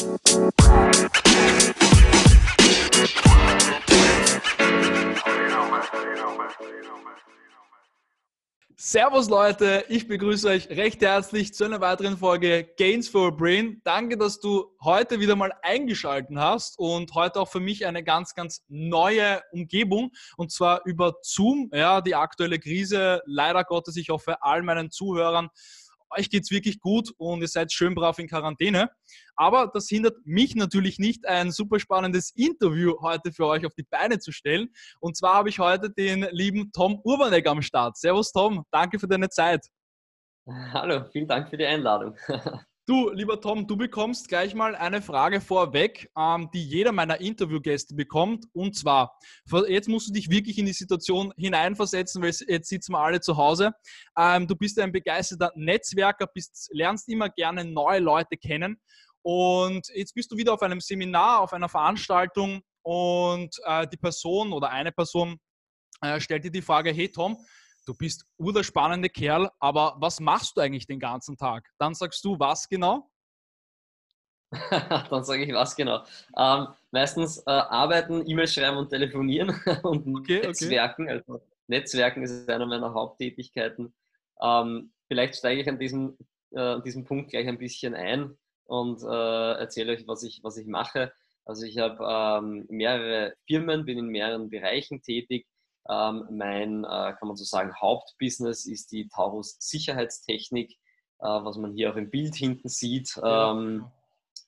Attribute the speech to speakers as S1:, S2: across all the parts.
S1: Servus Leute, ich begrüße euch recht herzlich zu einer weiteren Folge Gains for a Brain. Danke, dass du heute wieder mal eingeschaltet hast und heute auch für mich eine ganz, ganz neue Umgebung und zwar über Zoom. Ja, die aktuelle Krise, leider Gottes, ich hoffe all meinen Zuhörern euch geht es wirklich gut und ihr seid schön brav in Quarantäne. Aber das hindert mich natürlich nicht, ein super spannendes Interview heute für euch auf die Beine zu stellen. Und zwar habe ich heute den lieben Tom Urbanek am Start. Servus Tom, danke für deine Zeit.
S2: Hallo, vielen Dank für die Einladung.
S1: Du, lieber Tom, du bekommst gleich mal eine Frage vorweg, ähm, die jeder meiner Interviewgäste bekommt. Und zwar, jetzt musst du dich wirklich in die Situation hineinversetzen, weil jetzt sitzen wir alle zu Hause. Ähm, du bist ein begeisterter Netzwerker, bist, lernst immer gerne neue Leute kennen. Und jetzt bist du wieder auf einem Seminar, auf einer Veranstaltung und äh, die Person oder eine Person äh, stellt dir die Frage, hey Tom, du bist der spannende Kerl, aber was machst du eigentlich den ganzen Tag? Dann sagst du was genau?
S2: Dann sage ich was genau. Ähm, meistens äh, arbeiten, E-Mails schreiben und telefonieren und okay, Netzwerken. Okay. Also Netzwerken ist einer meiner Haupttätigkeiten. Ähm, vielleicht steige ich an diesem, äh, an diesem Punkt gleich ein bisschen ein und äh, erzähle euch, was ich, was ich mache. Also ich habe ähm, mehrere Firmen, bin in mehreren Bereichen tätig. Ähm, mein, äh, kann man so sagen, Hauptbusiness ist die Taurus Sicherheitstechnik, äh, was man hier auch im Bild hinten sieht. Ähm,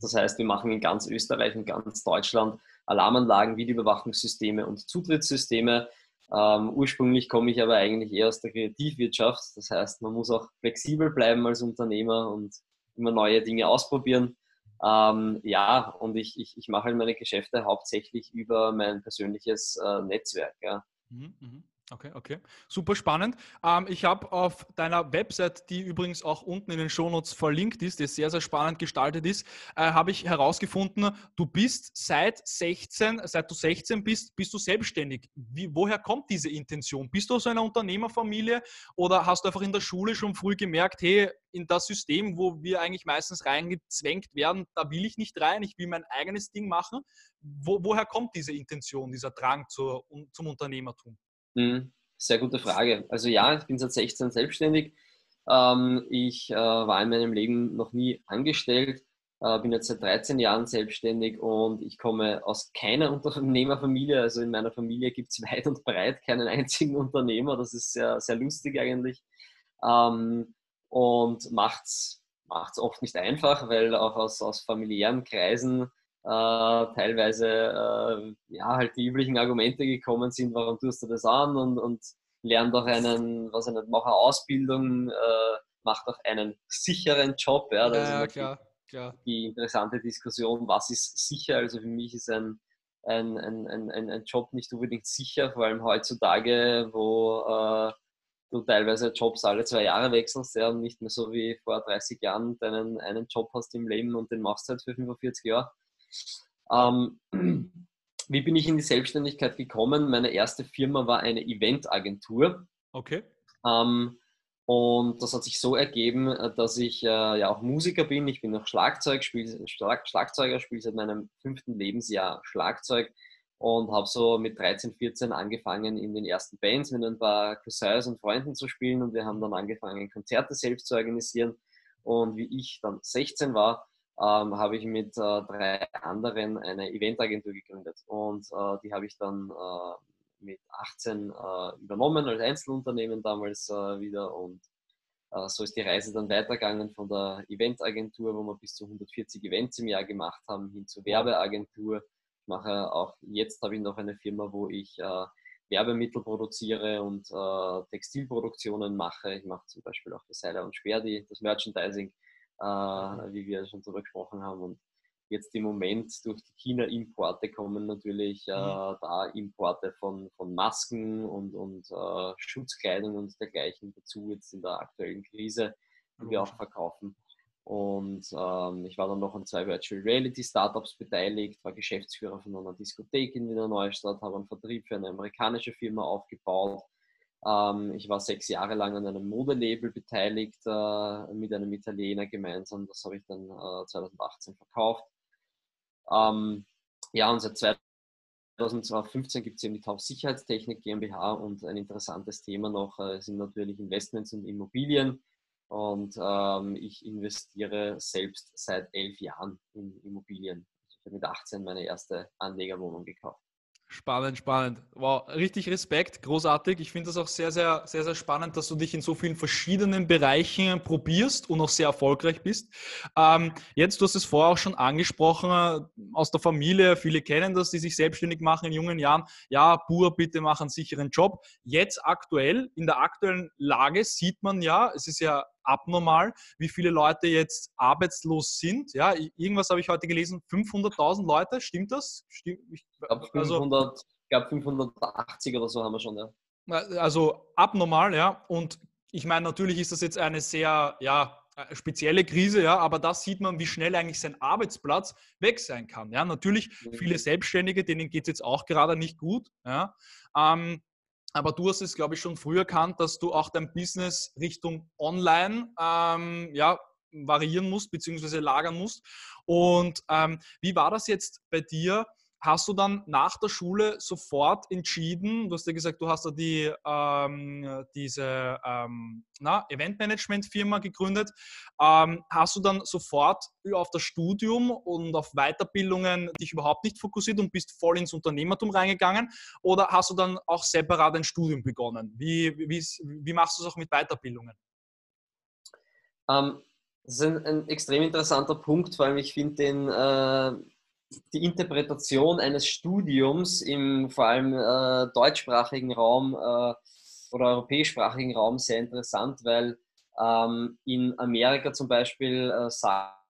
S2: das heißt, wir machen in ganz Österreich und ganz Deutschland Alarmanlagen, Videoüberwachungssysteme und Zutrittssysteme. Ähm, ursprünglich komme ich aber eigentlich eher aus der Kreativwirtschaft. Das heißt, man muss auch flexibel bleiben als Unternehmer und immer neue Dinge ausprobieren. Ähm, ja, und ich, ich, ich mache halt meine Geschäfte hauptsächlich über mein persönliches äh, Netzwerk. Ja. Mhm,
S1: mhm. Okay, okay. Super spannend. Ähm, ich habe auf deiner Website, die übrigens auch unten in den Shownotes verlinkt ist, die sehr, sehr spannend gestaltet ist, äh, habe ich herausgefunden, du bist seit 16, seit du 16 bist, bist du selbstständig. Wie, woher kommt diese Intention? Bist du aus einer Unternehmerfamilie oder hast du einfach in der Schule schon früh gemerkt, hey, in das System, wo wir eigentlich meistens reingezwängt werden, da will ich nicht rein, ich will mein eigenes Ding machen. Wo, woher kommt diese Intention, dieser Drang zur, zum Unternehmertum?
S2: Mhm. Sehr gute Frage. Also ja, ich bin seit 16 selbstständig. Ähm, ich äh, war in meinem Leben noch nie angestellt, äh, bin jetzt seit 13 Jahren selbstständig und ich komme aus keiner Unternehmerfamilie. Also in meiner Familie gibt es weit und breit keinen einzigen Unternehmer. Das ist sehr, sehr lustig eigentlich. Ähm, und macht es oft nicht einfach, weil auch aus, aus familiären Kreisen teilweise äh, ja halt die üblichen Argumente gekommen sind, warum tust du das an und, und lern doch einen, was ich nicht, mach eine Ausbildung, äh, mach doch einen sicheren Job. Ja, das ja, ist klar, klar. die interessante Diskussion, was ist sicher? Also für mich ist ein, ein, ein, ein, ein Job nicht unbedingt sicher, vor allem heutzutage, wo äh, du teilweise Jobs alle zwei Jahre wechselst ja, und nicht mehr so wie vor 30 Jahren deinen einen Job hast im Leben und den machst du halt für 45 Jahre. Ähm, wie bin ich in die Selbstständigkeit gekommen? Meine erste Firma war eine Eventagentur.
S1: Okay.
S2: Ähm, und das hat sich so ergeben, äh, dass ich äh, ja auch Musiker bin. Ich bin noch Schlagzeug, spiel, Schlag, Schlagzeuger, spiele seit meinem fünften Lebensjahr Schlagzeug und habe so mit 13, 14 angefangen, in den ersten Bands mit ein paar Cousins und Freunden zu spielen. Und wir haben dann angefangen, Konzerte selbst zu organisieren. Und wie ich dann 16 war, ähm, habe ich mit äh, drei anderen eine Eventagentur gegründet. Und äh, die habe ich dann äh, mit 18 äh, übernommen als Einzelunternehmen damals äh, wieder. Und äh, so ist die Reise dann weitergegangen von der Eventagentur, wo wir bis zu 140 Events im Jahr gemacht haben, hin zur Werbeagentur. Ich mache auch, jetzt habe ich noch eine Firma, wo ich Werbemittel produziere und Textilproduktionen mache. Ich mache zum Beispiel auch für Seiler und Sperdi das Merchandising äh, wie wir schon darüber gesprochen haben. Und jetzt im Moment durch die China-Importe kommen natürlich äh, mhm. da Importe von, von Masken und, und äh, Schutzkleidung und dergleichen dazu, jetzt in der aktuellen Krise, die wir auch verkaufen. Und ähm, ich war dann noch an zwei Virtual Reality Startups beteiligt, war Geschäftsführer von einer Diskothek in Wiener Neustadt, habe einen Vertrieb für eine amerikanische Firma aufgebaut ähm, ich war sechs Jahre lang an einem Modelabel beteiligt äh, mit einem Italiener gemeinsam. Das habe ich dann äh, 2018 verkauft. Ähm, ja, und seit 2015 gibt es eben die Tauf Sicherheitstechnik GmbH und ein interessantes Thema noch äh, sind natürlich Investments und Immobilien. Und ähm, ich investiere selbst seit elf Jahren in Immobilien. Ich habe mit 18 meine erste Anlegerwohnung gekauft.
S1: Spannend, spannend. Wow, richtig Respekt, großartig. Ich finde das auch sehr, sehr, sehr, sehr spannend, dass du dich in so vielen verschiedenen Bereichen probierst und auch sehr erfolgreich bist. Ähm, jetzt, du hast es vorher auch schon angesprochen, äh, aus der Familie, viele kennen das, die sich selbstständig machen in jungen Jahren. Ja, Bur, bitte mach einen sicheren Job. Jetzt aktuell, in der aktuellen Lage sieht man ja, es ist ja abnormal, wie viele Leute jetzt arbeitslos sind. Ja, irgendwas habe ich heute gelesen, 500.000 Leute, stimmt das? Stimmt,
S2: ich glaube 500, also, glaub 580 oder so haben wir schon, ja.
S1: Also abnormal, ja. Und ich meine, natürlich ist das jetzt eine sehr, ja, äh, spezielle Krise, ja, aber da sieht man, wie schnell eigentlich sein Arbeitsplatz weg sein kann. Ja, natürlich mhm. viele Selbstständige, denen geht es jetzt auch gerade nicht gut. Ja. Ähm, aber du hast es, glaube ich, schon früh erkannt, dass du auch dein Business Richtung Online ähm, ja, variieren musst, beziehungsweise lagern musst. Und ähm, wie war das jetzt bei dir? Hast du dann nach der Schule sofort entschieden, du hast ja gesagt, du hast da die, ähm, diese ähm, Eventmanagement-Firma gegründet, ähm, hast du dann sofort auf das Studium und auf Weiterbildungen dich überhaupt nicht fokussiert und bist voll ins Unternehmertum reingegangen oder hast du dann auch separat ein Studium begonnen? Wie, wie, wie machst du es auch mit Weiterbildungen?
S2: Ähm, das ist ein, ein, extrem interessanter Punkt, vor allem ich finde den äh die Interpretation eines Studiums im vor allem äh, deutschsprachigen Raum äh, oder europäischsprachigen Raum sehr interessant, weil ähm, in Amerika zum Beispiel äh, sagt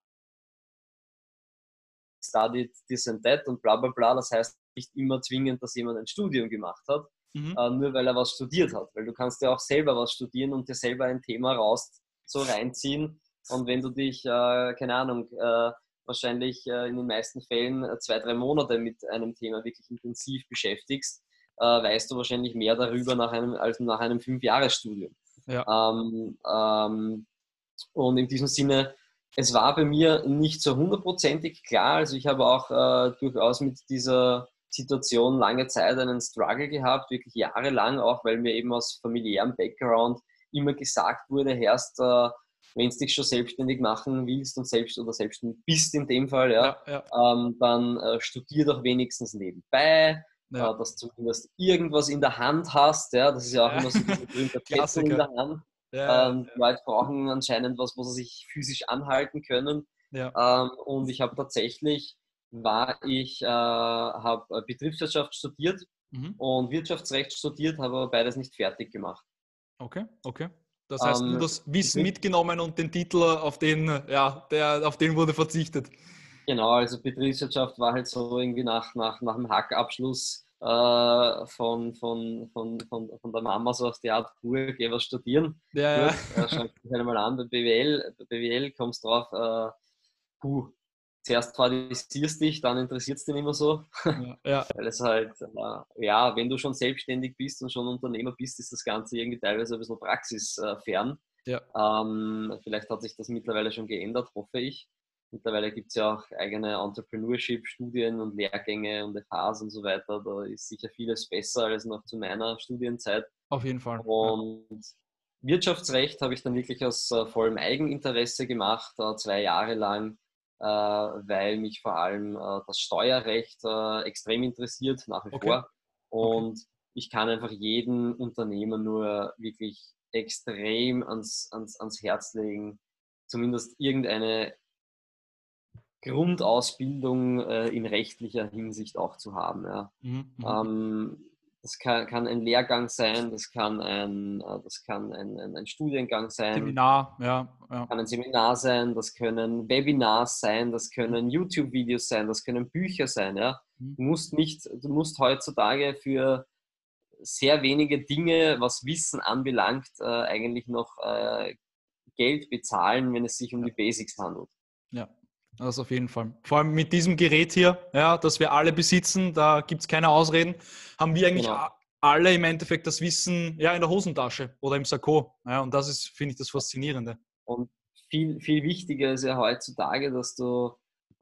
S2: studied this and that und bla bla bla. Das heißt nicht immer zwingend, dass jemand ein Studium gemacht hat, mhm. äh, nur weil er was studiert hat. Weil du kannst ja auch selber was studieren und dir selber ein Thema raus so reinziehen. Und wenn du dich, äh, keine Ahnung, äh, wahrscheinlich äh, in den meisten Fällen äh, zwei, drei Monate mit einem Thema wirklich intensiv beschäftigst, äh, weißt du wahrscheinlich mehr darüber nach einem, als nach einem Fünfjahresstudium. Ja. Ähm, ähm, und in diesem Sinne, es war bei mir nicht so hundertprozentig klar. Also ich habe auch äh, durchaus mit dieser Situation lange Zeit einen Struggle gehabt, wirklich jahrelang, auch weil mir eben aus familiärem Background immer gesagt wurde, Herst, äh, wenn du dich schon selbstständig machen willst und selbst oder selbstständig bist in dem Fall, ja, ja, ja. Ähm, dann äh, studier doch wenigstens nebenbei, ja. äh, dass du zumindest irgendwas in der Hand hast. Ja, das ist ja auch immer so diese berühmte in der Hand. Ähm, Leute brauchen anscheinend was, wo sie sich physisch anhalten können. Ähm, und ich habe tatsächlich, war ich, äh, habe äh, Betriebswirtschaft studiert mhm. und Wirtschaftsrecht studiert, habe aber beides nicht fertig gemacht.
S1: Okay, okay. Das heißt, nur ähm, das Wissen mitgenommen und den Titel, auf den, ja, der, auf den wurde verzichtet.
S2: Genau, also Betriebswirtschaft war halt so irgendwie nach, nach, nach dem Hackabschluss äh, von, von, von, von, von der Mama so auf die Art, cool, geh was studieren. Ja, ja. Äh, schau dich einmal an, bei BWL, bei BWL kommst du drauf, äh, puh, zuerst qualifizierst dich, dann interessiert es dich nicht mehr so. Ja, ja. Weil es halt, äh, ja, wenn du schon selbstständig bist und schon Unternehmer bist, ist das Ganze irgendwie teilweise ein bisschen praxisfern. Ja. Ähm, vielleicht hat sich das mittlerweile schon geändert, hoffe ich. Mittlerweile gibt es ja auch eigene Entrepreneurship-Studien und Lehrgänge und FHs und so weiter. Da ist sicher vieles besser als noch zu meiner Studienzeit.
S1: Auf jeden Fall.
S2: Und ja. Wirtschaftsrecht habe ich dann wirklich aus äh, vollem Eigeninteresse gemacht, äh, zwei Jahre lang weil mich vor allem äh, das Steuerrecht äh, extrem interessiert, nach wie okay. vor. Und okay. ich kann einfach jeden Unternehmer nur wirklich extrem ans, ans, ans Herz legen, zumindest irgendeine Grundausbildung äh, in rechtlicher Hinsicht auch zu haben. Ja. Mhm. mhm. Ähm, das kann, kann, ein Lehrgang sein, das kann ein, äh, das kann ein, ein, ein Studiengang sein.
S1: Seminar, ja,
S2: ja. Kann ein Seminar sein, das können Webinars sein, das können YouTube-Videos sein, das können Bücher sein. Ja. Mhm. Du, musst nicht, du musst heutzutage für sehr wenige Dinge, was Wissen anbelangt, äh, eigentlich noch äh, Geld bezahlen, wenn es sich um die Basics handelt.
S1: Ja, das auf jeden Fall. Vor allem mit diesem Gerät hier, ja, das wir alle besitzen, da gibt es keine Ausreden, haben wir eigentlich genau. alle im Endeffekt das Wissen ja, in der Hosentasche oder im Sakko. Ja, und das ist, finde ich, das Faszinierende.
S2: Und viel, viel wichtiger ist ja heutzutage, dass du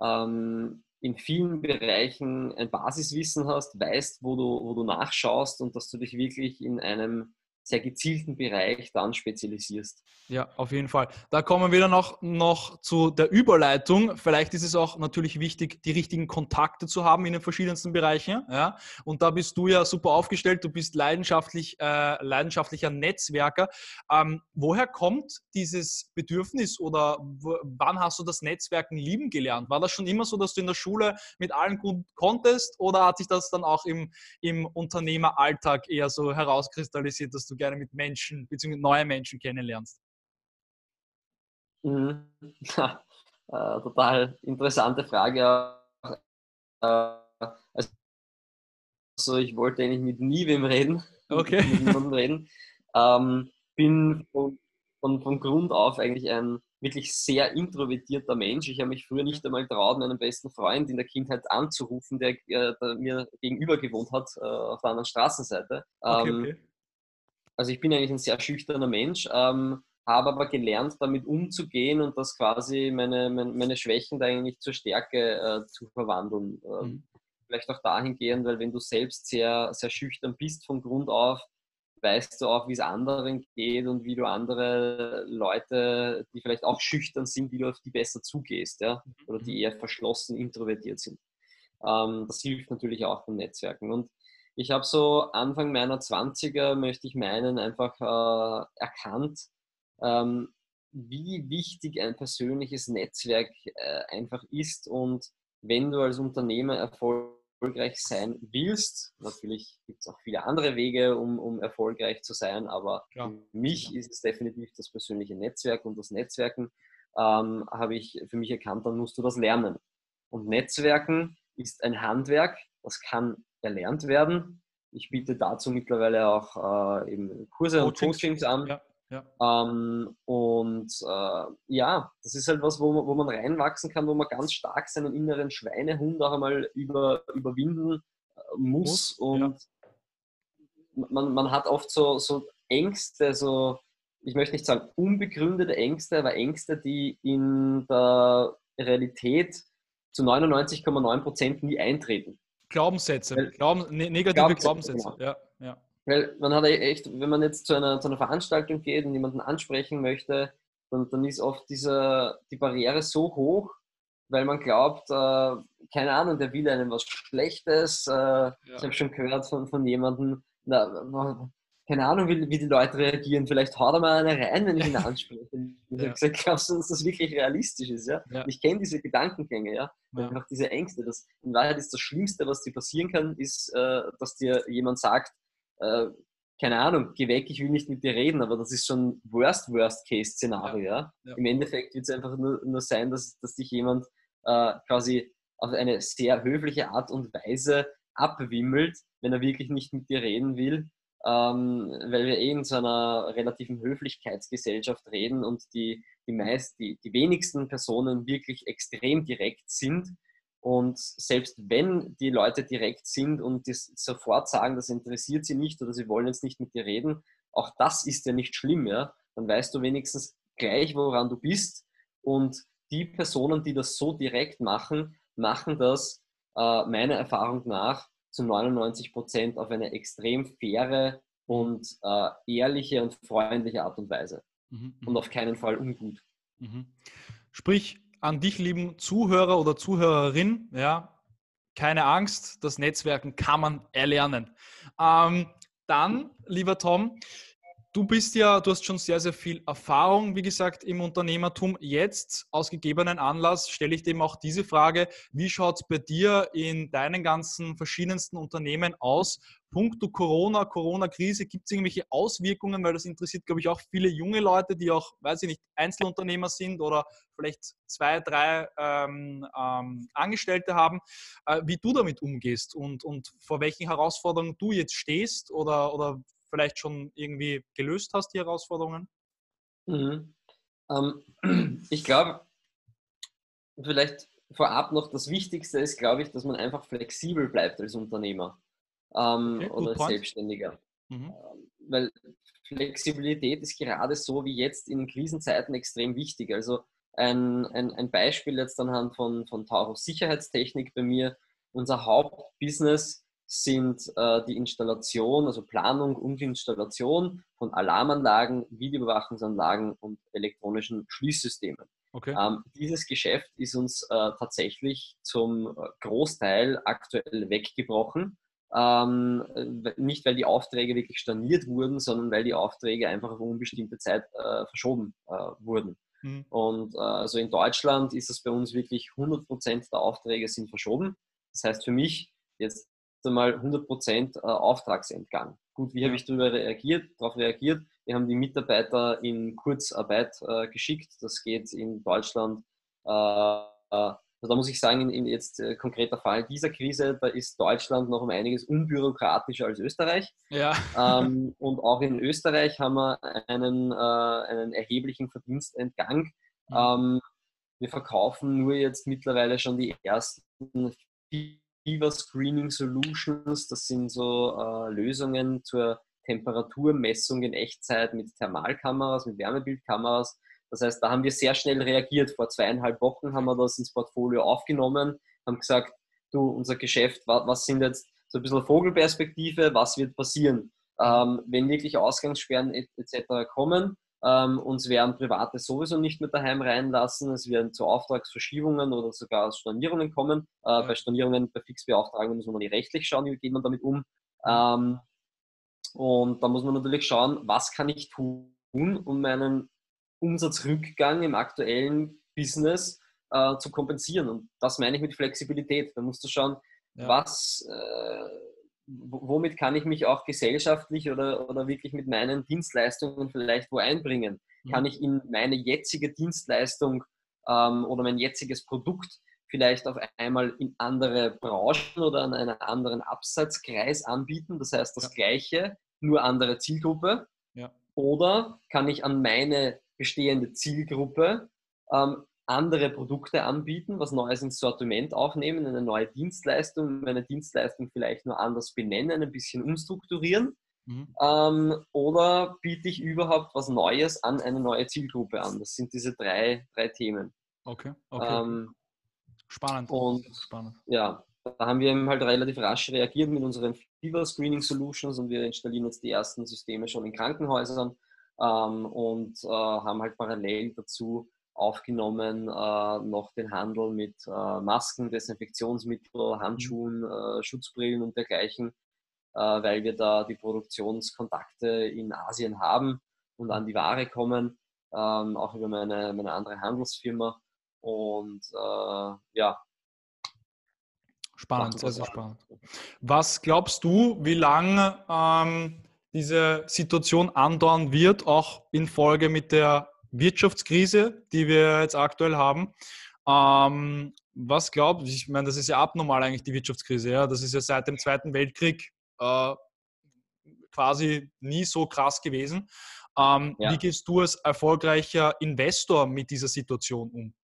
S2: ähm, in vielen Bereichen ein Basiswissen hast, weißt, wo du, wo du nachschaust und dass du dich wirklich in einem sehr gezielten Bereich dann spezialisierst.
S1: Ja, auf jeden Fall. Da kommen wir dann auch noch zu der Überleitung. Vielleicht ist es auch natürlich wichtig, die richtigen Kontakte zu haben in den verschiedensten Bereichen. Ja? Und da bist du ja super aufgestellt. Du bist leidenschaftlich, äh, leidenschaftlicher Netzwerker. Ähm, woher kommt dieses Bedürfnis oder wann hast du das Netzwerken lieben gelernt? War das schon immer so, dass du in der Schule mit allen gut konntest oder hat sich das dann auch im, im Unternehmeralltag eher so herauskristallisiert, dass du gerne mit Menschen bzw. neue Menschen kennenlernst?
S2: Mhm. äh, total interessante Frage. Äh, also ich wollte eigentlich mit niemandem reden.
S1: Okay.
S2: mit niemandem reden. Ähm, bin von, von, von Grund auf eigentlich ein wirklich sehr introvertierter Mensch. Ich habe mich früher nicht einmal traut, meinen besten Freund in der Kindheit anzurufen, der, äh, der mir gegenüber gewohnt hat, äh, auf der anderen Straßenseite. Okay, ähm, okay. Also ich bin eigentlich ein sehr schüchterner Mensch. Ähm, habe aber gelernt, damit umzugehen und das quasi meine, meine, meine Schwächen da eigentlich zur Stärke äh, zu verwandeln. Ähm, mhm. Vielleicht auch dahingehend, weil wenn du selbst sehr, sehr schüchtern bist von Grund auf, weißt du auch, wie es anderen geht und wie du andere Leute, die vielleicht auch schüchtern sind, wie du auf die besser zugehst, ja? Mhm. oder die eher verschlossen, introvertiert sind. Ähm, das hilft natürlich auch beim Netzwerken. Und ich habe so Anfang meiner 20er, möchte ich meinen, einfach äh, erkannt, ähm, wie wichtig ein persönliches Netzwerk äh, einfach ist und wenn du als Unternehmer erfolgreich sein willst, natürlich gibt es auch viele andere Wege, um, um erfolgreich zu sein, aber ja. für mich ist es definitiv das persönliche Netzwerk und das Netzwerken ähm, habe ich für mich erkannt, dann musst du das lernen. Und Netzwerken ist ein Handwerk, das kann erlernt werden. Ich biete dazu mittlerweile auch äh, eben Kurse Coachings. und Coachings an. Ja. Ja. Ähm, und äh, ja, das ist halt was, wo man, wo man reinwachsen kann, wo man ganz stark seinen inneren Schweinehund auch einmal über, überwinden äh, muss. muss und ja. man, man hat oft so, so Ängste, so, ich möchte nicht sagen unbegründete Ängste, aber Ängste, die in der Realität zu 99,9 Prozent nie eintreten.
S1: Glaubenssätze, Glauben, ne, negative Glaubenssätze. Genau.
S2: Ja, ja. Weil man hat echt, wenn man jetzt zu einer, zu einer Veranstaltung geht und jemanden ansprechen möchte, dann, dann ist oft diese, die Barriere so hoch, weil man glaubt, äh, keine Ahnung, der will einem was Schlechtes. Äh, ja. Ich habe schon gehört von, von jemandem, na, keine Ahnung, wie, wie die Leute reagieren. Vielleicht haut er mal eine rein, wenn ich ihn anspreche. Ich ja. habe gesagt, glaubst du, dass das wirklich realistisch ist? Ja? ja. Ich kenne diese Gedankengänge, ja. ja. auch diese Ängste. Das, in Wahrheit ist das Schlimmste, was dir passieren kann, ist, äh, dass dir jemand sagt, äh, keine Ahnung, geh weg, ich will nicht mit dir reden, aber das ist schon Worst-Worst-Case-Szenario. Ja, ja. Im Endeffekt wird es einfach nur, nur sein, dass, dass dich jemand äh, quasi auf eine sehr höfliche Art und Weise abwimmelt, wenn er wirklich nicht mit dir reden will, ähm, weil wir eh in so einer relativen Höflichkeitsgesellschaft reden und die, die meist, die, die wenigsten Personen wirklich extrem direkt sind und selbst wenn die Leute direkt sind und das sofort sagen, das interessiert sie nicht oder sie wollen jetzt nicht mit dir reden, auch das ist ja nicht schlimm, ja. Dann weißt du wenigstens gleich, woran du bist. Und die Personen, die das so direkt machen, machen das äh, meiner Erfahrung nach zu 99 Prozent auf eine extrem faire und äh, ehrliche und freundliche Art und Weise. Mhm. Und mhm. auf keinen Fall ungut.
S1: Mhm. Sprich, an dich, lieben Zuhörer oder Zuhörerin, ja, keine Angst, das Netzwerken kann man erlernen. Ähm, dann, lieber Tom, du bist ja, du hast schon sehr, sehr viel Erfahrung, wie gesagt, im Unternehmertum. Jetzt, aus gegebenen Anlass, stelle ich dem auch diese Frage, wie schaut es bei dir in deinen ganzen verschiedensten Unternehmen aus? Punkto Corona, Corona-Krise, gibt es irgendwelche Auswirkungen, weil das interessiert, glaube ich, auch viele junge Leute, die auch, weiß ich nicht, Einzelunternehmer sind oder vielleicht zwei, drei ähm, ähm, Angestellte haben, äh, wie du damit umgehst und, und vor welchen Herausforderungen du jetzt stehst oder, oder vielleicht schon irgendwie gelöst hast, die Herausforderungen?
S2: Mhm. Ähm, ich glaube, vielleicht vorab noch das Wichtigste ist, glaube ich, dass man einfach flexibel bleibt als Unternehmer ähm, okay, oder als Selbstständiger. Mhm. Ähm, weil Flexibilität ist gerade so wie jetzt in Krisenzeiten extrem wichtig. Also ein, ein, ein Beispiel jetzt anhand von, von Taurus Sicherheitstechnik bei mir. Unser Hauptbusiness sind äh, die Installation, also Planung und Installation von Alarmanlagen, Videoüberwachungsanlagen und elektronischen Schließsystemen. Okay. Ähm, dieses Geschäft ist uns äh, tatsächlich zum äh, Großteil aktuell weggebrochen. Ähm, nicht, weil die Aufträge wirklich storniert wurden, sondern weil die Aufträge einfach auf unbestimmte Zeit äh, verschoben äh, wurden. Mhm. Und äh, also in Deutschland ist es bei uns wirklich 100% der Aufträge sind verschoben. Das heißt für mich jetzt einmal 100% äh, Auftragsentgang. Gut, wie habe ich darüber reagiert, darauf reagiert? Wir haben die Mitarbeiter in Kurzarbeit äh, geschickt. Das geht in Deutschland äh, also da muss ich sagen, in, in jetzt äh, konkreter Fall dieser Krise, da ist Deutschland noch um einiges unbürokratischer als Österreich. Ja. Ähm, und auch in Österreich haben wir einen, äh, einen erheblichen Verdienstentgang. Mhm. Ähm, wir verkaufen nur jetzt mittlerweile schon die ersten Fever Screening Solutions. Das sind so äh, Lösungen zur Temperaturmessung in Echtzeit mit Thermalkameras, mit Wärmebildkameras das heißt, da haben wir sehr schnell reagiert. Vor zweieinhalb Wochen haben wir das ins Portfolio aufgenommen, haben gesagt, du, unser Geschäft, was sind jetzt so ein bisschen Vogelperspektive, was wird passieren? Ähm, wenn wirklich Ausgangssperren etc. kommen, ähm, uns werden Private sowieso nicht mehr daheim reinlassen, es werden zu Auftragsverschiebungen oder sogar Stornierungen kommen. Äh, ja. Bei Stornierungen, bei Fixbeauftragungen muss man nicht rechtlich schauen, wie geht man damit um. Ähm, und da muss man natürlich schauen, was kann ich tun, um meinen Umsatzrückgang im aktuellen Business äh, zu kompensieren. Und das meine ich mit Flexibilität. Da musst du schauen, ja. was, äh, womit kann ich mich auch gesellschaftlich oder, oder wirklich mit meinen Dienstleistungen vielleicht wo einbringen? Mhm. Kann ich in meine jetzige Dienstleistung ähm, oder mein jetziges Produkt vielleicht auf einmal in andere Branchen oder an einen anderen Absatzkreis anbieten? Das heißt, das ja. Gleiche, nur andere Zielgruppe. Ja. Oder kann ich an meine bestehende Zielgruppe ähm, andere Produkte anbieten, was Neues ins Sortiment aufnehmen, eine neue Dienstleistung, meine Dienstleistung vielleicht nur anders benennen, ein bisschen umstrukturieren. Mhm. Ähm, oder biete ich überhaupt was Neues an eine neue Zielgruppe an? Das sind diese drei, drei Themen.
S1: Okay, okay. Ähm,
S2: Spannend. Und Spannend. ja, da haben wir halt relativ rasch reagiert mit unseren Fever Screening Solutions und wir installieren jetzt die ersten Systeme schon in Krankenhäusern ähm, und äh, haben halt parallel dazu aufgenommen äh, noch den Handel mit äh, Masken, Desinfektionsmittel, Handschuhen, mhm. Schutzbrillen und dergleichen, weil wir da die Produktionskontakte in Asien haben und an die Ware kommen, ähm, auch über meine, meine andere Handelsfirma. Und ja,
S1: Spannend, sehr, sehr spannend. Was glaubst du, wie lange ähm, diese Situation andauern wird, auch in Folge mit der Wirtschaftskrise, die wir jetzt aktuell haben. Ähm, was glaubt, ich meine, das ist ja abnormal eigentlich die Wirtschaftskrise, ja, das ist ja seit dem Zweiten Weltkrieg äh, quasi nie so krass gewesen. Ähm, ja. Wie gehst du als erfolgreicher Investor mit dieser Situation um?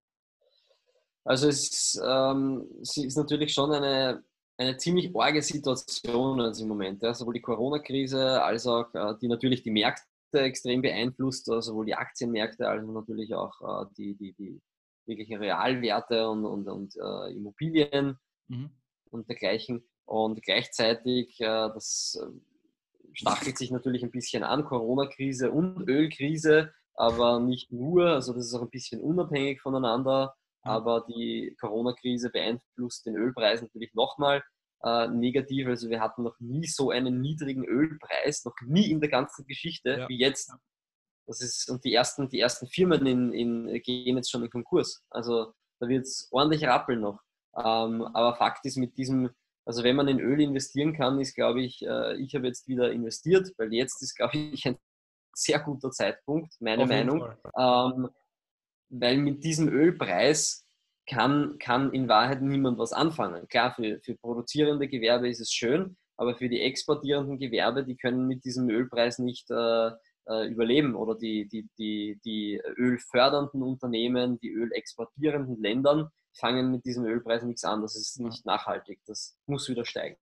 S2: Also es, ähm, es ist natürlich schon eine eine ziemlich arge Situation also im Moment. Ja. Sowohl die Corona-Krise als auch äh, die natürlich die Märkte extrem beeinflusst, also sowohl die Aktienmärkte als auch natürlich auch äh, die, die, die wirklichen Realwerte und, und, und äh, Immobilien mhm. und dergleichen. Und gleichzeitig, äh, das äh, stachelt sich natürlich ein bisschen an, Corona-Krise und Ölkrise, aber nicht nur, also das ist auch ein bisschen unabhängig voneinander. Aber die Corona-Krise beeinflusst den Ölpreis natürlich nochmal äh, negativ. Also wir hatten noch nie so einen niedrigen Ölpreis, noch nie in der ganzen Geschichte ja. wie jetzt. Das ist, und die ersten, die ersten Firmen in, in, gehen jetzt schon in Konkurs. Also da wird es ordentlich rappeln noch. Ähm, aber Fakt ist, mit diesem, also wenn man in Öl investieren kann, ist, glaube ich, äh, ich habe jetzt wieder investiert, weil jetzt ist, glaube ich, ein sehr guter Zeitpunkt, meine Meinung. Ähm, weil mit diesem Ölpreis kann, kann in Wahrheit niemand was anfangen. Klar, für, für produzierende Gewerbe ist es schön, aber für die exportierenden Gewerbe, die können mit diesem Ölpreis nicht äh, äh überleben oder die, die, die, die ölfördernden Unternehmen, die ölexportierenden Ländern fangen mit diesem Ölpreis nichts an. Das ist nicht nachhaltig, das muss wieder steigen.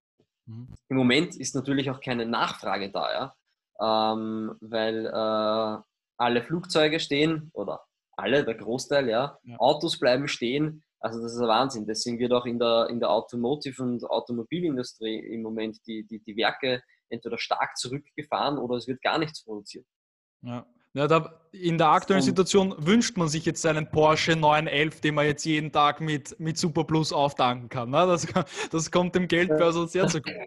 S2: Mhm. Im Moment ist natürlich auch keine Nachfrage da, ja? Ähm, weil äh, alle Flugzeuge stehen oder alle, der Großteil, ja. ja. Autos bleiben stehen. Also das ist ein Wahnsinn. Deswegen wird auch in der, in der Automotive- und Automobilindustrie im Moment die, die, die Werke entweder stark zurückgefahren oder es wird gar nichts produziert.
S1: Ja. Ja, da, in der aktuellen Situation wünscht man sich jetzt einen Porsche 911, den man jetzt jeden Tag mit, mit Super Plus auftanken kann. Ne? Das, das kommt dem Geldbörse sehr zugute.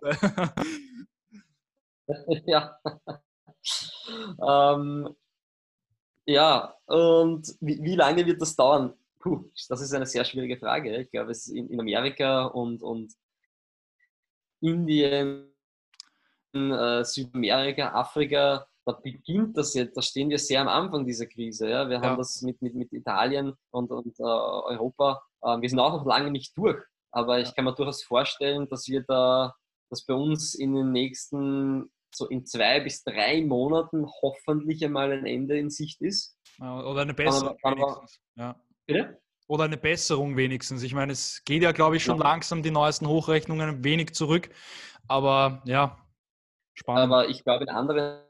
S2: ja. ähm, ja, und wie, wie, lange wird das dauern? Puh, das ist eine sehr schwierige Frage. Ich glaube, es ist in, in Amerika und, und Indien, äh, Südamerika, Afrika, da beginnt das jetzt, da stehen wir sehr am Anfang dieser Krise. Ja? Wir ja. haben das mit, mit, mit Italien und, und äh, Europa, äh, wir sind auch noch lange nicht durch, aber ich kann mir durchaus vorstellen, dass wir da, dass bei uns in den nächsten, so in zwei bis drei Monaten hoffentlich einmal ein Ende in Sicht ist.
S1: Oder eine Besserung aber, wenigstens. Ja. Bitte? Oder eine Besserung wenigstens. Ich meine, es geht ja, glaube ich, schon ja. langsam die neuesten Hochrechnungen ein wenig zurück. Aber ja,
S2: spannend. Aber ich glaube, in anderen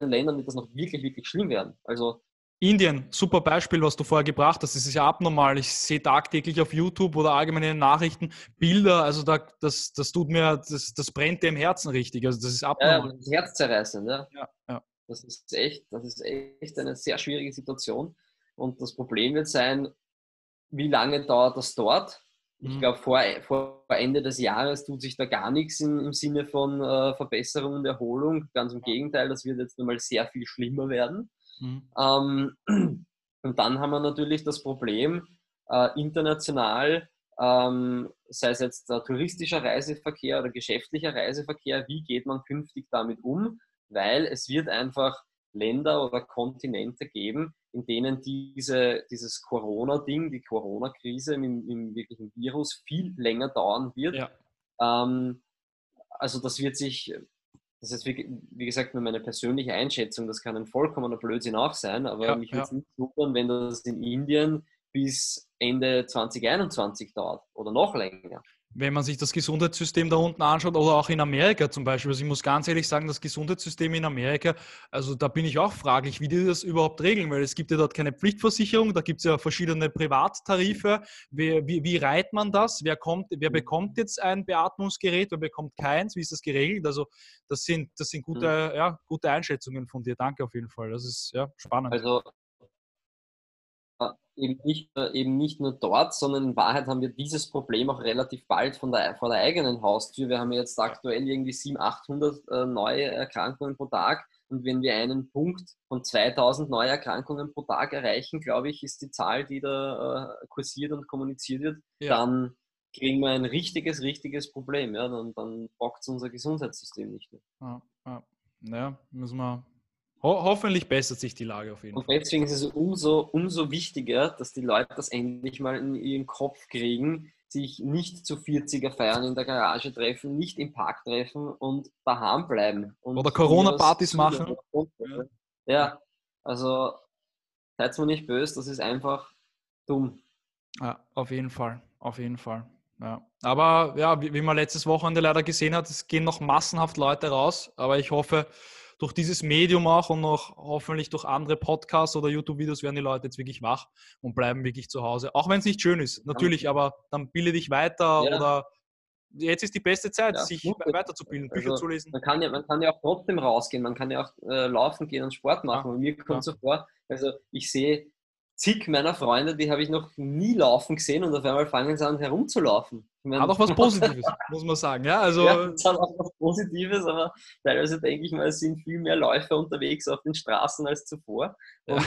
S2: Ländern wird das noch wirklich, wirklich schlimm werden. Also
S1: Indien, super Beispiel, was du vorher gebracht hast. Das ist ja abnormal. Ich sehe tagtäglich auf YouTube oder allgemein in den Nachrichten Bilder. Also da, das, das tut mir, das, das brennt dir im Herzen richtig. Also das ist abnormal.
S2: Ja, das herzzerreißend. Ja. Ja, ja. Das ist echt, das ist echt eine sehr schwierige Situation. Und das Problem wird sein, wie lange dauert das dort? Ich mhm. glaube, vor, vor Ende des Jahres tut sich da gar nichts im, im Sinne von äh, Verbesserung und Erholung. Ganz im Gegenteil, das wird jetzt nochmal sehr viel schlimmer werden. Mhm. Ähm, und dann haben wir natürlich das Problem, äh, international, ähm, sei es jetzt äh, touristischer Reiseverkehr oder geschäftlicher Reiseverkehr, wie geht man künftig damit um? Weil es wird einfach Länder oder Kontinente geben, in denen diese, dieses Corona-Ding, die Corona-Krise mit, dem wirklichen Virus viel länger dauern wird. Ja. Ähm, also das wird sich, das ist wie, wie, gesagt nur meine persönliche Einschätzung, das kann ein vollkommener Blödsinn auch sein, aber ja, mich würde es ja. nicht wundern, wenn das in Indien bis Ende 2021 dauert oder noch länger
S1: wenn man sich das Gesundheitssystem da unten anschaut oder auch in Amerika zum Beispiel. Also ich muss ganz ehrlich sagen, das Gesundheitssystem in Amerika, also da bin ich auch fraglich, wie die das überhaupt regeln, weil es gibt ja dort keine Pflichtversicherung, da gibt es ja verschiedene Privattarife. Wie, wie, wie reiht man das? Wer, kommt, wer bekommt jetzt ein Beatmungsgerät, wer bekommt keins? Wie ist das geregelt? Also das sind, das sind gute, mhm. ja, gute Einschätzungen von dir. Danke auf jeden Fall. Das ist ja spannend.
S2: Also eben nicht, eben nicht nur dort, sondern in Wahrheit haben wir dieses Problem auch relativ bald von der, vor der eigenen Haustür. Wir haben jetzt aktuell irgendwie 700, 800 äh, neue Erkrankungen pro Tag. Und wenn wir einen Punkt von 2000 neue Erkrankungen pro Tag erreichen, glaube ich, ist die Zahl, die da äh, kursiert und kommuniziert wird, ja. dann kriegen wir ein richtiges, richtiges Problem. Ja? Dann, dann es unser Gesundheitssystem nicht mehr.
S1: Ja, ja. ja müssen wir Ho hoffentlich bessert sich die Lage auf jeden
S2: Fall. Und deswegen ist es umso, umso wichtiger, dass die Leute das endlich mal in ihren Kopf kriegen, sich nicht zu 40er feiern in der Garage treffen, nicht im Park treffen und daheim bleiben.
S1: Oder Corona-Partys machen.
S2: Ja. ja, also seid mir nicht böse, das ist einfach dumm.
S1: Ja, auf jeden Fall, auf jeden Fall. Ja. Aber ja, wie, wie man letztes Wochenende leider gesehen hat, es gehen noch massenhaft Leute raus, aber ich hoffe, durch dieses Medium auch und noch hoffentlich durch andere Podcasts oder YouTube-Videos werden die Leute jetzt wirklich wach und bleiben wirklich zu Hause. Auch wenn es nicht schön ist, natürlich, aber dann bilde dich weiter ja. oder jetzt ist die beste Zeit, ja, sich weiterzubilden, Bücher also, zu lesen.
S2: Man kann, ja, man kann ja auch trotzdem rausgehen, man kann ja auch äh, laufen gehen und Sport machen. Ja, und mir kommt ja. so vor, also ich sehe zig meiner Freunde, die habe ich noch nie laufen gesehen und auf einmal fangen sie an herumzulaufen.
S1: Ich mein, hat auch was Positives, muss man sagen. Ja, also,
S2: ja, es hat auch was Positives, aber teilweise denke ich mal, es sind viel mehr Läufer unterwegs auf den Straßen als zuvor. Und ja.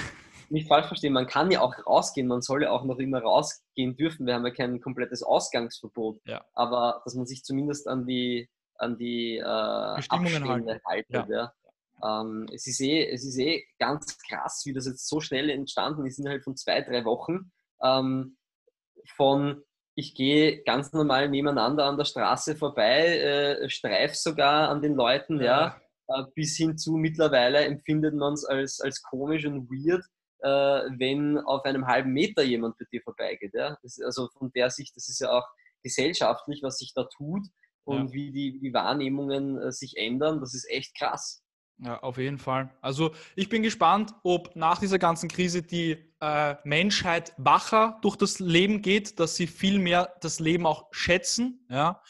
S2: nicht falsch verstehen, man kann ja auch rausgehen, man soll ja auch noch immer rausgehen dürfen. Wir haben ja kein komplettes Ausgangsverbot. Ja. Aber dass man sich zumindest an die, an die äh,
S1: Bestimmungen halten.
S2: haltet. Ja. Ähm, es, ist eh, es ist eh ganz krass, wie das jetzt so schnell entstanden ist, innerhalb von zwei, drei Wochen. Ähm, von ich gehe ganz normal nebeneinander an der Straße vorbei, äh, streif sogar an den Leuten, ja, ja äh, bis hin zu mittlerweile empfindet man es als, als komisch und weird, äh, wenn auf einem halben Meter jemand bei dir vorbeigeht. Ja? Das, also von der Sicht, das ist ja auch gesellschaftlich, was sich da tut und ja. wie die, die Wahrnehmungen äh, sich ändern, das ist echt krass.
S1: Ja, auf jeden Fall. Also ich bin gespannt, ob nach dieser ganzen Krise die äh, Menschheit wacher durch das Leben geht, dass sie viel mehr das Leben auch schätzen, ja,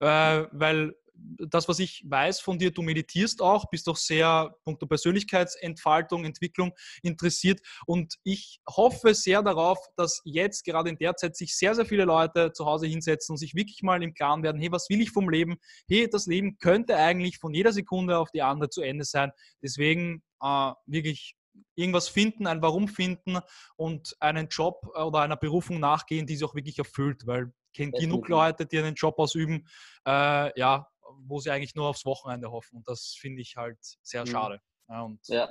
S1: äh, weil das, was ich weiß von dir, du meditierst auch, bist auch sehr punkto Persönlichkeitsentfaltung, Entwicklung interessiert. Und ich hoffe sehr darauf, dass jetzt gerade in der Zeit sich sehr, sehr viele Leute zu Hause hinsetzen und sich wirklich mal im Klaren werden, hey, was will ich vom Leben? Hey, das Leben könnte eigentlich von jeder Sekunde auf die andere zu Ende sein. Deswegen äh, wirklich irgendwas finden, ein Warum finden und einen Job oder einer Berufung nachgehen, die sich auch wirklich erfüllt, weil ich kenne genug Leute, die einen Job ausüben, äh, ja, wo sie eigentlich nur aufs Wochenende hoffen. Und das finde ich halt sehr mhm. schade. Ja, und
S2: ja.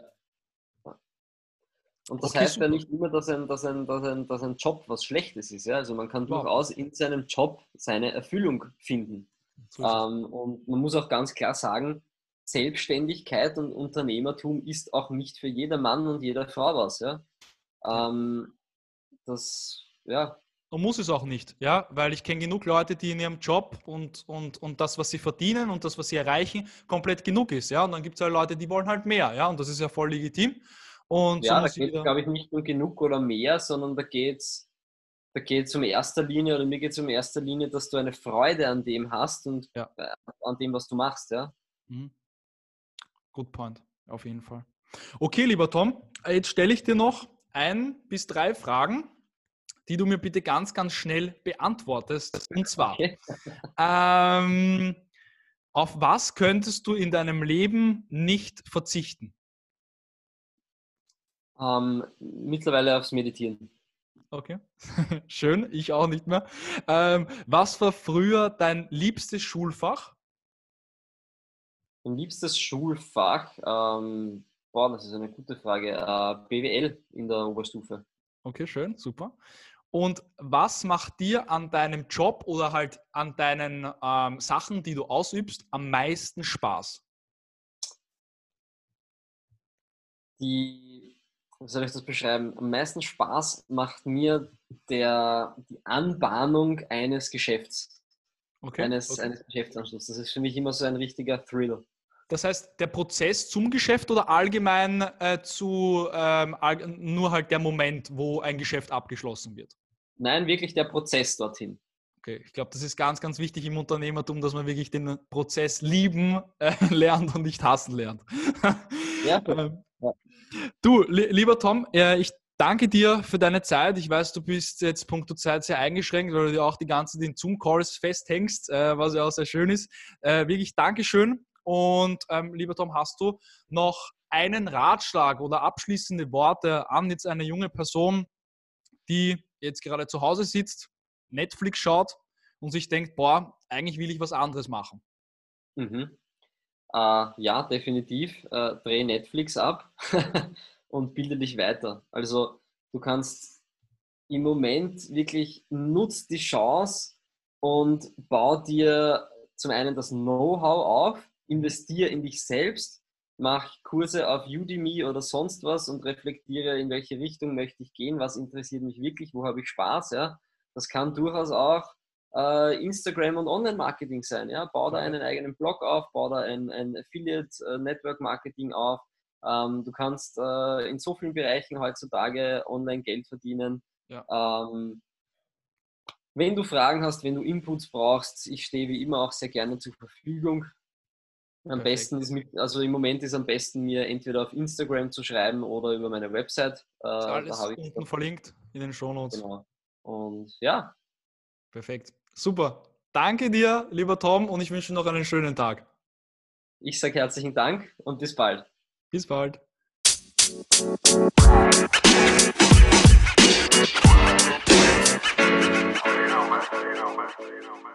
S2: Und das okay, heißt super. ja nicht immer, dass ein, dass, ein, dass, ein, dass ein Job was Schlechtes ist. Ja? Also man kann wow. durchaus in seinem Job seine Erfüllung finden. Ähm, und man muss auch ganz klar sagen, Selbstständigkeit und Unternehmertum ist auch nicht für jeder Mann und jede Frau was. Ja? Ähm, das, ja,
S1: und muss es auch nicht, ja, weil ich kenne genug Leute, die in ihrem Job und, und, und das, was sie verdienen und das, was sie erreichen, komplett genug ist, ja. Und dann gibt es halt Leute, die wollen halt mehr, ja, und das ist ja voll legitim. Und
S2: ja, so da geht es, glaube ich, nicht nur genug oder mehr, sondern da geht es da geht's um erster Linie oder mir geht es um erster Linie, dass du eine Freude an dem hast und ja. Äh, an dem, was du machst, ja. Mhm.
S1: Good point, auf jeden Fall. Okay, lieber Tom, jetzt stelle ich dir noch ein bis drei Fragen die du mir bitte ganz, ganz schnell beantwortest. Und zwar, okay. ähm, auf was könntest du in deinem Leben nicht verzichten?
S2: Ähm, mittlerweile aufs Meditieren.
S1: Okay, schön, ich auch nicht mehr. Ähm, was war früher dein liebstes Schulfach?
S2: Mein liebstes Schulfach, ähm, boah, das ist eine gute Frage, äh, BWL in der Oberstufe.
S1: Okay, schön, super. Und was macht dir an deinem Job oder halt an deinen ähm, Sachen, die du ausübst, am meisten Spaß?
S2: Die, wie soll ich das beschreiben? Am meisten Spaß macht mir der, die Anbahnung eines Geschäfts. Okay. Eines, okay. eines Geschäftsanschlusses. Das ist für mich immer so ein richtiger Thrill.
S1: Das heißt, der Prozess zum Geschäft oder allgemein äh, zu ähm, nur halt der Moment, wo ein Geschäft abgeschlossen wird?
S2: Nein, wirklich der Prozess dorthin.
S1: Okay, ich glaube, das ist ganz, ganz wichtig im Unternehmertum, dass man wirklich den Prozess lieben äh, lernt und nicht hassen lernt. Ja, ähm, ja. Du, li lieber Tom, äh, ich danke dir für deine Zeit. Ich weiß, du bist jetzt punkto Zeit sehr eingeschränkt, weil du dir auch die ganze den Zoom-Calls festhängst, äh, was ja auch sehr schön ist. Äh, wirklich Dankeschön. Und ähm, lieber Tom, hast du noch einen Ratschlag oder abschließende Worte an jetzt eine junge Person, die jetzt gerade zu Hause sitzt, Netflix schaut und sich denkt, boah, eigentlich will ich was anderes machen?
S2: Mhm. Äh, ja, definitiv. Äh, dreh Netflix ab und bilde dich weiter. Also du kannst im Moment wirklich nutzt die Chance und bau dir zum einen das Know-how auf, investiere in dich selbst mache Kurse auf Udemy oder sonst was und reflektiere, in welche Richtung möchte ich gehen, was interessiert mich wirklich, wo habe ich Spaß. Ja? Das kann durchaus auch äh, Instagram und Online-Marketing sein. Ja? Bau da einen eigenen Blog auf, bau da ein, ein Affiliate-Network-Marketing äh, auf. Ähm, du kannst äh, in so vielen Bereichen heutzutage online Geld verdienen. Ja. Ähm, wenn du Fragen hast, wenn du Inputs brauchst, ich stehe wie immer auch sehr gerne zur Verfügung. Am besten ist mit, also im Moment ist am besten mir entweder auf Instagram zu schreiben oder über meine Website.
S1: Äh, alles da unten das. verlinkt in den Shownotes.
S2: Genau. Und ja.
S1: Perfekt. Super. Danke dir, lieber Tom, und ich wünsche noch einen schönen Tag.
S2: Ich sage herzlichen Dank und bis bald.
S1: Bis bald. you know, man.